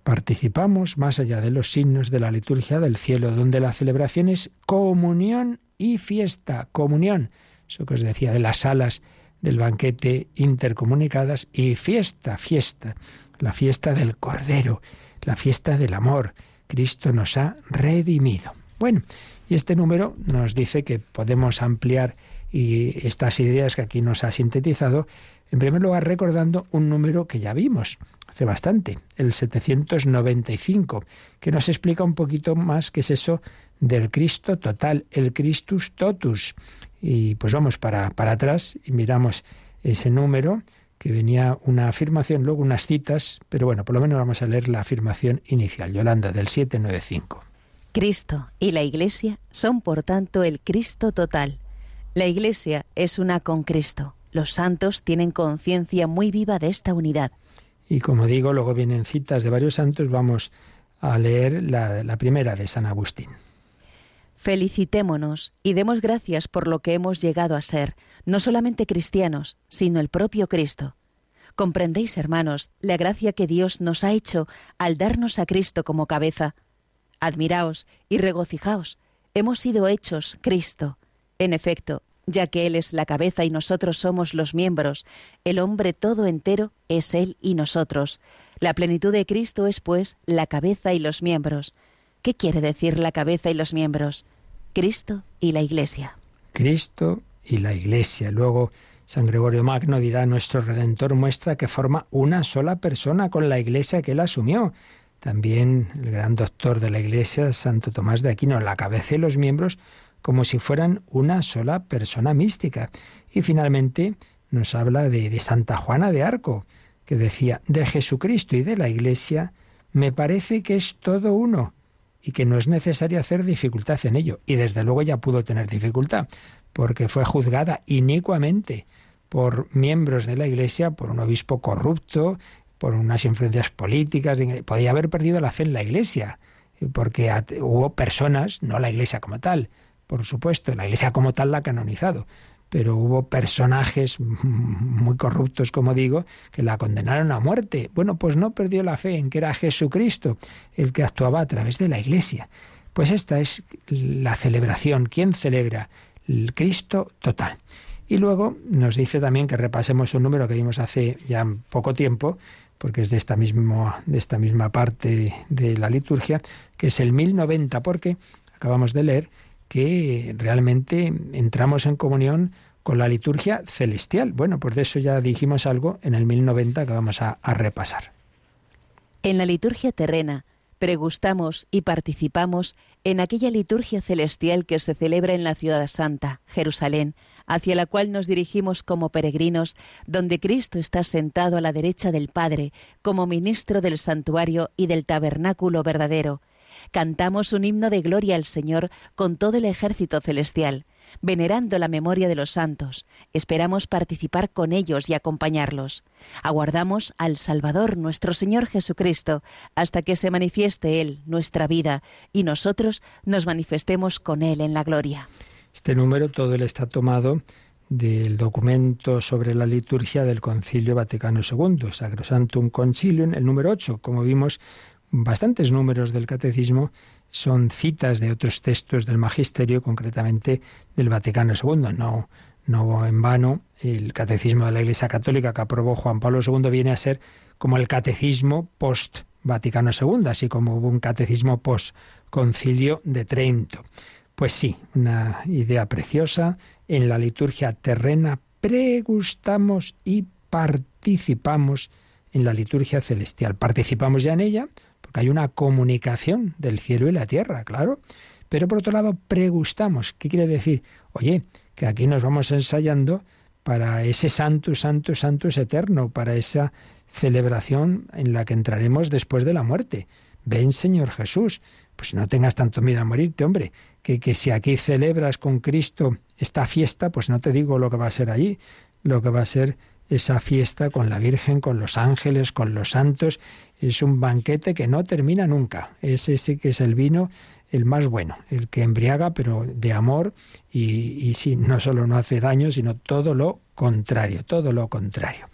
S2: Participamos más allá de los signos de la liturgia del cielo, donde la celebración es comunión y fiesta. Comunión, eso que os decía de las salas del banquete intercomunicadas, y fiesta, fiesta, la fiesta del Cordero, la fiesta del amor. Cristo nos ha redimido. Bueno, y este número nos dice que podemos ampliar y estas ideas que aquí nos ha sintetizado, en primer lugar recordando un número que ya vimos hace bastante, el 795, que nos explica un poquito más qué es eso del Cristo total, el Christus totus. Y pues vamos para, para atrás y miramos ese número que venía una afirmación, luego unas citas, pero bueno, por lo menos vamos a leer la afirmación inicial, Yolanda, del 795.
S3: Cristo y la Iglesia son, por tanto, el Cristo total. La Iglesia es una con Cristo. Los santos tienen conciencia muy viva de esta unidad.
S2: Y como digo, luego vienen citas de varios santos, vamos a leer la, la primera de San Agustín.
S3: Felicitémonos y demos gracias por lo que hemos llegado a ser, no solamente cristianos, sino el propio Cristo. Comprendéis, hermanos, la gracia que Dios nos ha hecho al darnos a Cristo como cabeza. Admiraos y regocijaos, hemos sido hechos Cristo. En efecto, ya que Él es la cabeza y nosotros somos los miembros, el hombre todo entero es Él y nosotros. La plenitud de Cristo es, pues, la cabeza y los miembros. ¿Qué quiere decir la cabeza y los miembros? Cristo y la Iglesia.
S2: Cristo y la Iglesia. Luego San Gregorio Magno dirá, nuestro Redentor muestra que forma una sola persona con la Iglesia que él asumió. También el gran doctor de la Iglesia, Santo Tomás de Aquino, la cabeza y los miembros como si fueran una sola persona mística. Y finalmente nos habla de, de Santa Juana de Arco, que decía, de Jesucristo y de la Iglesia, me parece que es todo uno y que no es necesario hacer dificultad en ello. Y desde luego ya pudo tener dificultad, porque fue juzgada inicuamente por miembros de la Iglesia, por un obispo corrupto, por unas influencias políticas. Podía haber perdido la fe en la Iglesia, porque hubo personas, no la Iglesia como tal, por supuesto, la Iglesia como tal la ha canonizado, pero hubo personajes muy corruptos, como digo, que la condenaron a muerte. Bueno, pues no perdió la fe en que era Jesucristo el que actuaba a través de la Iglesia. Pues esta es la celebración. ¿Quién celebra? El Cristo total. Y luego nos dice también que repasemos un número que vimos hace ya poco tiempo, porque es de esta, mismo, de esta misma parte de la liturgia, que es el 1090, porque acabamos de leer que realmente entramos en comunión con la liturgia celestial. Bueno, pues de eso ya dijimos algo en el 1090 que vamos a, a repasar.
S3: En la liturgia terrena pregustamos y participamos en aquella liturgia celestial que se celebra en la ciudad santa, Jerusalén, hacia la cual nos dirigimos como peregrinos, donde Cristo está sentado a la derecha del Padre, como ministro del santuario y del tabernáculo verdadero, Cantamos un himno de gloria al Señor con todo el ejército celestial, venerando la memoria de los santos. Esperamos participar con ellos y acompañarlos. Aguardamos al Salvador, nuestro Señor Jesucristo, hasta que se manifieste Él, nuestra vida, y nosotros nos manifestemos con Él en la gloria.
S2: Este número todo él está tomado del documento sobre la liturgia del Concilio Vaticano II, Sacrosantum Concilium, el número 8. Como vimos, bastantes números del catecismo son citas de otros textos del magisterio, concretamente del Vaticano II. No, no en vano, el catecismo de la Iglesia Católica que aprobó Juan Pablo II viene a ser como el catecismo post Vaticano II, así como hubo un catecismo post Concilio de Trento. Pues sí, una idea preciosa. En la liturgia terrena pregustamos y participamos en la liturgia celestial. Participamos ya en ella, porque hay una comunicación del cielo y la tierra, claro. Pero por otro lado, pregustamos. ¿Qué quiere decir? Oye, que aquí nos vamos ensayando para ese santo, santo, santo es eterno, para esa celebración en la que entraremos después de la muerte. Ven, Señor Jesús, pues no tengas tanto miedo a morirte, hombre, que, que si aquí celebras con Cristo esta fiesta, pues no te digo lo que va a ser allí, lo que va a ser esa fiesta con la Virgen, con los ángeles, con los santos. Es un banquete que no termina nunca. Ese que es el vino el más bueno, el que embriaga, pero de amor y, y sí, no solo no hace daño, sino todo lo contrario, todo lo contrario.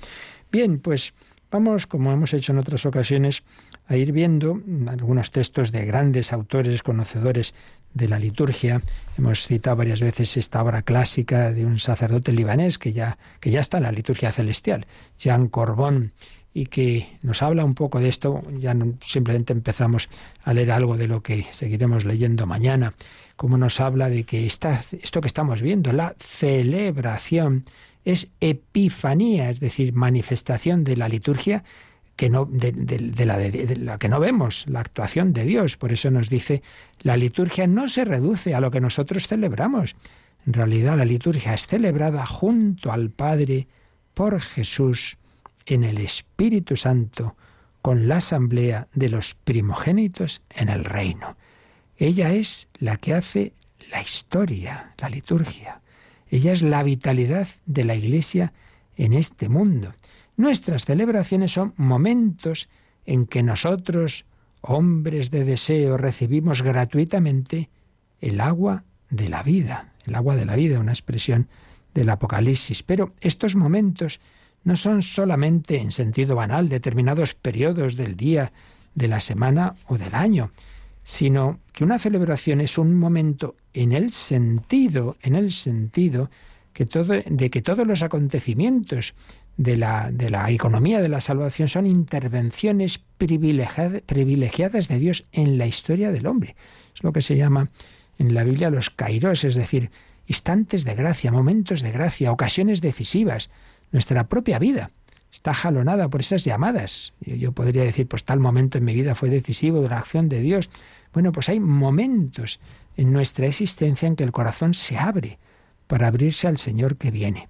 S2: Bien, pues vamos, como hemos hecho en otras ocasiones, a ir viendo algunos textos de grandes autores, conocedores de la liturgia. Hemos citado varias veces esta obra clásica de un sacerdote libanés que ya, que ya está en la liturgia celestial, Jean Corbón, y que nos habla un poco de esto. Ya no, simplemente empezamos a leer algo de lo que seguiremos leyendo mañana, como nos habla de que esto que estamos viendo, la celebración, es epifanía, es decir, manifestación de la liturgia que no, de, la, de, la que no vemos, la actuación de Dios. Por eso nos dice, la liturgia no se reduce a lo que nosotros celebramos. En realidad la liturgia es celebrada junto al Padre por Jesús en el Espíritu Santo con la asamblea de los primogénitos en el reino. Ella es la que hace la historia, la liturgia. Ella es la vitalidad de la Iglesia en este mundo. Nuestras celebraciones son momentos en que nosotros, hombres de deseo, recibimos gratuitamente el agua de la vida, el agua de la vida, una expresión del Apocalipsis. Pero estos momentos no son solamente en sentido banal determinados periodos del día, de la semana o del año, sino que una celebración es un momento en el sentido, en el sentido que todo, de que todos los acontecimientos de la, de la economía de la salvación son intervenciones privilegiadas de Dios en la historia del hombre. Es lo que se llama en la Biblia los kairos, es decir, instantes de gracia, momentos de gracia, ocasiones decisivas. Nuestra propia vida está jalonada por esas llamadas. Yo podría decir, pues tal momento en mi vida fue decisivo de la acción de Dios. Bueno, pues hay momentos en nuestra existencia en que el corazón se abre para abrirse al Señor que viene.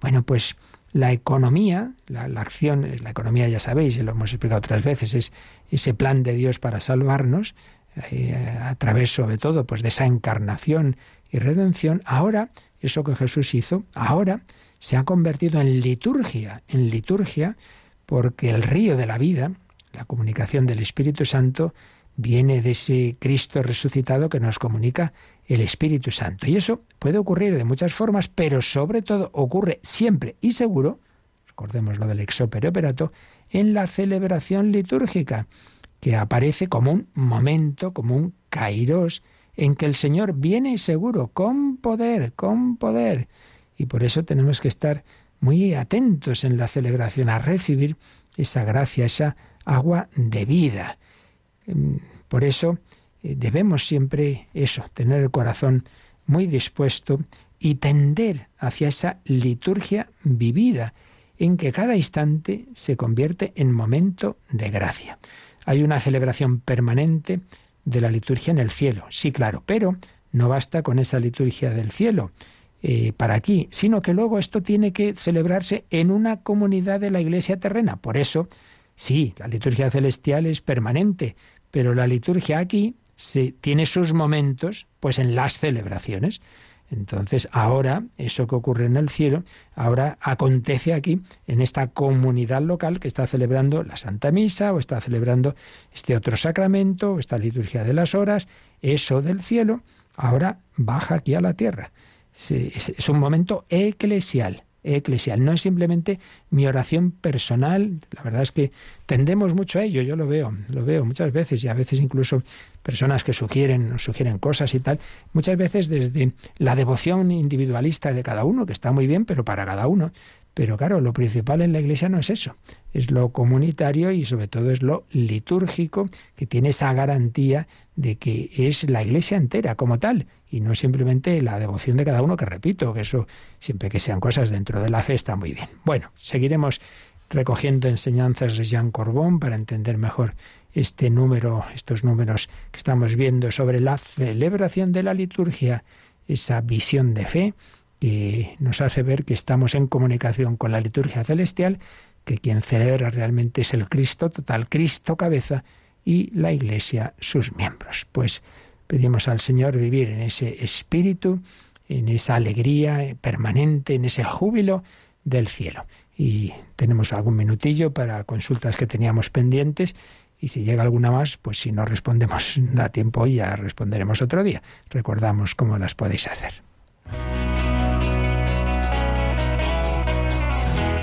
S2: Bueno, pues la economía, la, acción, la economía ya sabéis, lo hemos explicado otras veces, es ese plan de Dios para salvarnos, eh, a través sobre todo pues de esa encarnación y redención, ahora eso que Jesús hizo, ahora se ha convertido en liturgia, en liturgia, porque el río de la vida, la comunicación del Espíritu Santo, viene de ese Cristo resucitado que nos comunica el Espíritu Santo. Y eso puede ocurrir de muchas formas, pero sobre todo ocurre siempre y seguro, recordemos lo del exopere operato, en la celebración litúrgica, que aparece como un momento, como un kairos, en que el Señor viene seguro, con poder, con poder. Y por eso tenemos que estar muy atentos en la celebración a recibir esa gracia, esa agua de vida. Em, por eso eh, debemos siempre eso, tener el corazón muy dispuesto y tender hacia esa liturgia vivida, en que cada instante se convierte en momento de gracia. Hay una celebración permanente de la liturgia en el cielo, sí, claro, pero no basta con esa liturgia del cielo eh, para aquí, sino que luego esto tiene que celebrarse en una comunidad de la iglesia terrena. Por eso, sí, la liturgia celestial es permanente, pero la liturgia aquí se, tiene sus momentos pues en las celebraciones. Entonces, ahora, eso que ocurre en el cielo, ahora acontece aquí, en esta comunidad local que está celebrando la Santa Misa, o está celebrando este otro sacramento, o esta liturgia de las horas, eso del cielo, ahora baja aquí a la tierra. Es un momento eclesial eclesial. No es simplemente mi oración personal. La verdad es que tendemos mucho a ello. Yo lo veo, lo veo muchas veces y a veces incluso personas que sugieren, sugieren cosas y tal. Muchas veces desde la devoción individualista de cada uno, que está muy bien, pero para cada uno. Pero claro, lo principal en la Iglesia no es eso, es lo comunitario y sobre todo es lo litúrgico, que tiene esa garantía de que es la Iglesia entera como tal y no simplemente la devoción de cada uno, que repito, que eso siempre que sean cosas dentro de la fe está muy bien. Bueno, seguiremos recogiendo enseñanzas de Jean Corbón para entender mejor este número, estos números que estamos viendo sobre la celebración de la liturgia, esa visión de fe que nos hace ver que estamos en comunicación con la liturgia celestial, que quien celebra realmente es el Cristo total, Cristo cabeza y la Iglesia sus miembros. Pues pedimos al Señor vivir en ese espíritu, en esa alegría permanente, en ese júbilo del cielo. Y tenemos algún minutillo para consultas que teníamos pendientes y si llega alguna más, pues si no respondemos da tiempo ya responderemos otro día. Recordamos cómo las podéis hacer.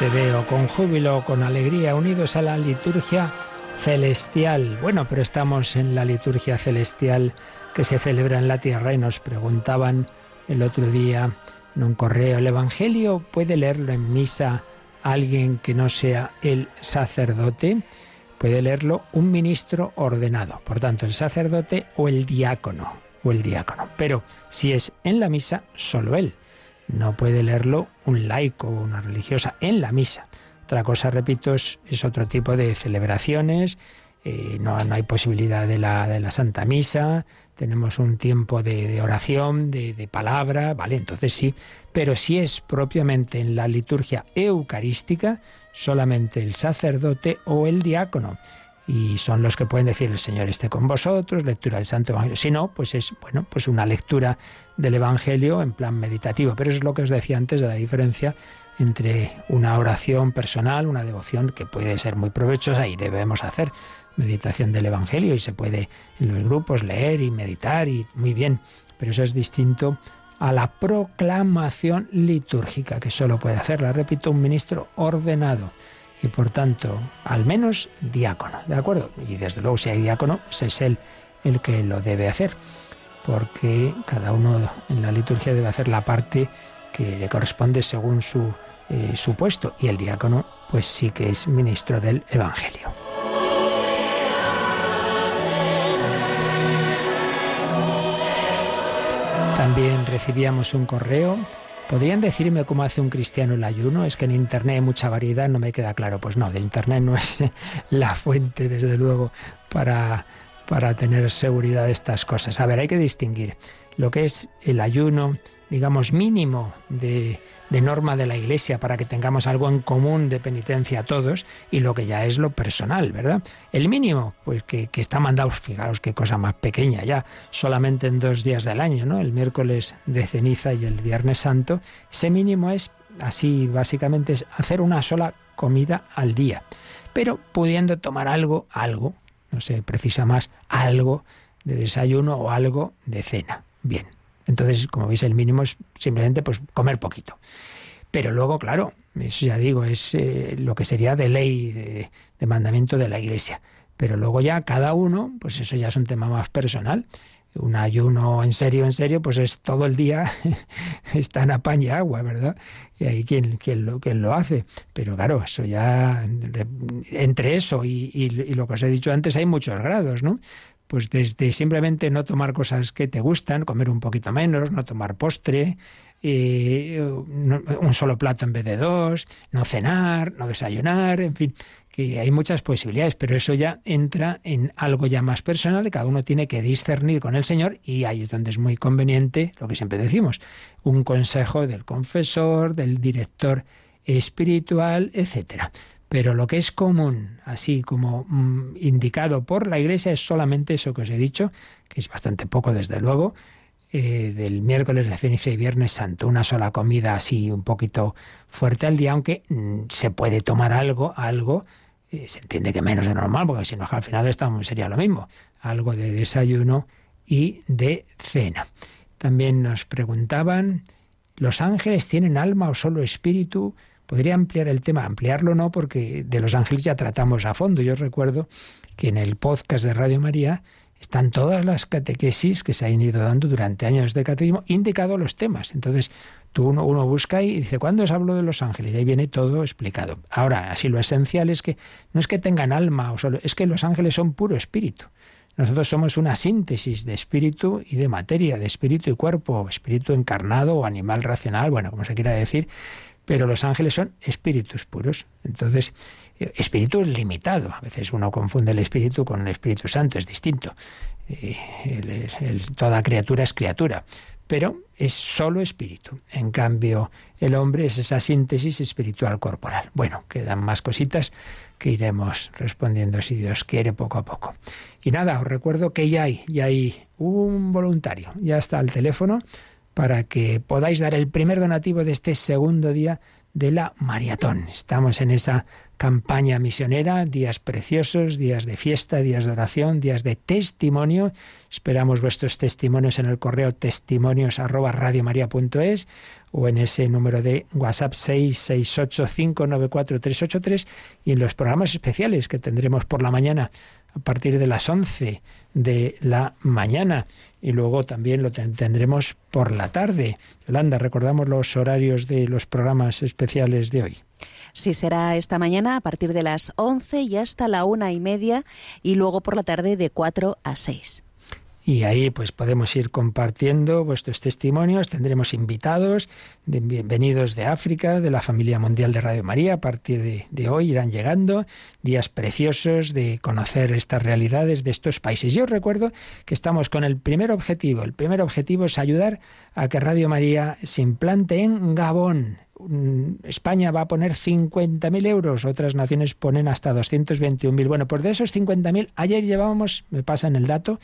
S2: Jubilate con júbilo, con alegría, unidos a la liturgia celestial. Bueno, pero estamos en la liturgia celestial que se celebra en la tierra y nos preguntaban el otro día en un correo, ¿el Evangelio puede leerlo en misa alguien que no sea el sacerdote? Puede leerlo un ministro ordenado, por tanto el sacerdote o el diácono, o el diácono. Pero si es en la misa, solo él. No puede leerlo un laico o una religiosa en la misa. Otra cosa, repito, es, otro tipo de celebraciones. Eh, no, hay posibilidad de la, de la Santa Misa, tenemos un tiempo de, oración, de, de, palabra, ¿vale? Entonces sí, pero si es propiamente en la liturgia eucarística, solamente el sacerdote o el diácono y son los que pueden decir el Señor esté con vosotros, lectura del Santo Evangelio. Si no, pues es bueno, pues una lectura del Evangelio en plan meditativo. Pero es lo que os decía antes de la diferencia entre una oración personal, una devoción que puede ser muy provechosa y debemos hacer meditación del Evangelio y se puede en los grupos leer y meditar y muy bien. Pero eso es distinto a la proclamación litúrgica que solo puede hacerla, repito, un ministro ordenado y por tanto, al menos diácono, ¿de acuerdo? Y desde luego si hay diácono, pues es él el que lo debe hacer, porque cada uno en la liturgia debe hacer la parte que le corresponde según su, eh, su puesto, y el diácono pues sí que es ministro del Evangelio. También recibíamos un correo ¿Podrían decirme cómo hace un cristiano el ayuno? Es que en Internet hay mucha variedad, no me queda claro. Pues no, de Internet no es la fuente, desde luego, para, para tener seguridad de estas cosas. A ver, hay que distinguir lo que es el ayuno, digamos, mínimo de de norma de la Iglesia para que tengamos algo en común de penitencia a todos y lo que ya es lo personal, ¿verdad? El mínimo, pues que, está mandado, fijaos qué cosa más pequeña ya, solamente en dos días del año, ¿no? El miércoles de ceniza y el viernes santo, ese mínimo es así básicamente es hacer una sola comida al día, pero pudiendo tomar algo, algo, no se precisa más, algo de desayuno o algo de cena. Bien, entonces, como veis, el mínimo es simplemente pues comer poquito. Pero luego, claro, eso ya digo, es eh, lo que sería de ley, de, mandamiento de la Iglesia. Pero luego ya cada uno, pues eso ya es un tema más personal. Un ayuno en serio, en serio, pues es todo el día está en apaña agua, ¿verdad? Y hay quien, quien, lo, quien lo hace. Pero claro, eso ya, entre eso y, y lo que os he dicho antes, hay muchos grados, ¿no? Pues desde simplemente no tomar cosas que te gustan, comer un poquito menos, no tomar postre, eh, un solo plato en vez de dos, no cenar, no desayunar, en fin, que hay muchas posibilidades, pero eso ya entra en algo ya más personal y cada uno tiene que discernir con el Señor y ahí es donde es muy conveniente lo que siempre decimos, un consejo del confesor, del director espiritual, etcétera. Pero lo que es común, así como mm, indicado por la Iglesia, es solamente eso que os he dicho, que es bastante poco desde luego, eh, del miércoles de ceniza y viernes santo, una sola comida así un poquito fuerte al día, aunque mm, se puede tomar algo, algo, eh, se entiende que menos de normal, porque si no al final estamos, sería lo mismo, algo de desayuno y de cena. También nos preguntaban, ¿los ángeles tienen alma o solo espíritu? Podría ampliar el tema, ampliarlo no, porque de los ángeles ya tratamos a fondo. Yo recuerdo que en el podcast de Radio María están todas las catequesis que se han ido dando durante años de catecismo, indicado los temas. Entonces, tú uno, uno busca y dice, ¿cuándo os hablo de los ángeles? Y ahí viene todo explicado. Ahora, así lo esencial es que no es que tengan alma, o solo, es que los ángeles son puro espíritu. Nosotros somos una síntesis de espíritu y de materia, de espíritu y cuerpo, espíritu encarnado o animal racional, bueno, como se quiera decir, pero los ángeles son espíritus puros. Entonces, eh, espíritu es limitado. A veces uno confunde el espíritu con el Espíritu Santo, es distinto. Eh, toda criatura es criatura, pero es solo espíritu. En cambio, el hombre es esa síntesis espiritual corporal. Bueno, quedan más cositas que iremos respondiendo si Dios quiere poco a poco. Y nada, os recuerdo que ya hay, ya hay un voluntario, ya está al teléfono para que podáis dar el primer donativo de este segundo día de la maratón. Estamos en esa campaña misionera, días preciosos, días de fiesta, días de oración, días de testimonio. Esperamos vuestros testimonios en el correo testimonios o en ese número de WhatsApp 668594383 y en los programas especiales que tendremos por la mañana a partir de las 11 de la mañana y luego también lo tendremos por la tarde. Yolanda, recordamos los horarios de los programas especiales de hoy.
S3: Sí, será esta mañana a partir de las 11 y hasta la una y media y luego por la tarde de 4 a 6.
S2: Y ahí pues podemos ir compartiendo vuestros testimonios, tendremos invitados bienvenidos de África, de la familia mundial de Radio María, a partir de, de, hoy irán llegando días preciosos de conocer estas realidades de estos países. Yo recuerdo que estamos con el primer objetivo, el primer objetivo es ayudar a que Radio María se implante en Gabón, España va a poner 50.000 euros, otras naciones ponen hasta 221.000. Bueno, pues de esos 50.000, ayer llevábamos, me pasan el dato,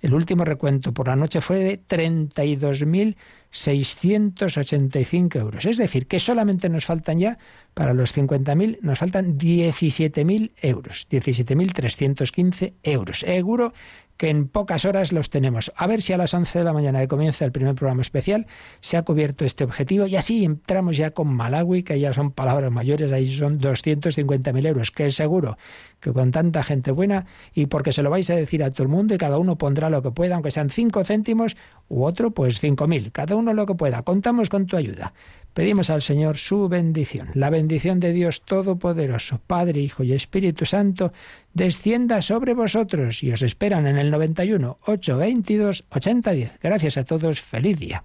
S2: el último recuento por la noche fue de 32.685 euros. Es decir, que solamente nos faltan ya, para los 50.000, nos faltan 17.000 euros, 17.315 euros. Seguro que en pocas horas los tenemos. A ver si a las 11 de la mañana que comienza el primer programa especial se ha cubierto este objetivo y así entramos ya con Malawi, que ya son palabras mayores, ahí son 250.000 euros, que es seguro que con tanta gente buena y porque se lo vais a decir a todo el mundo y cada uno pondrá lo que pueda, aunque sean 5 céntimos u otro pues 5.000, cada uno lo que pueda. Contamos con tu ayuda. Pedimos al Señor su bendición. La bendición de Dios Todopoderoso, Padre, Hijo y Espíritu Santo, descienda sobre vosotros y os esperan en el 91 822 8010. Gracias a todos. Feliz día.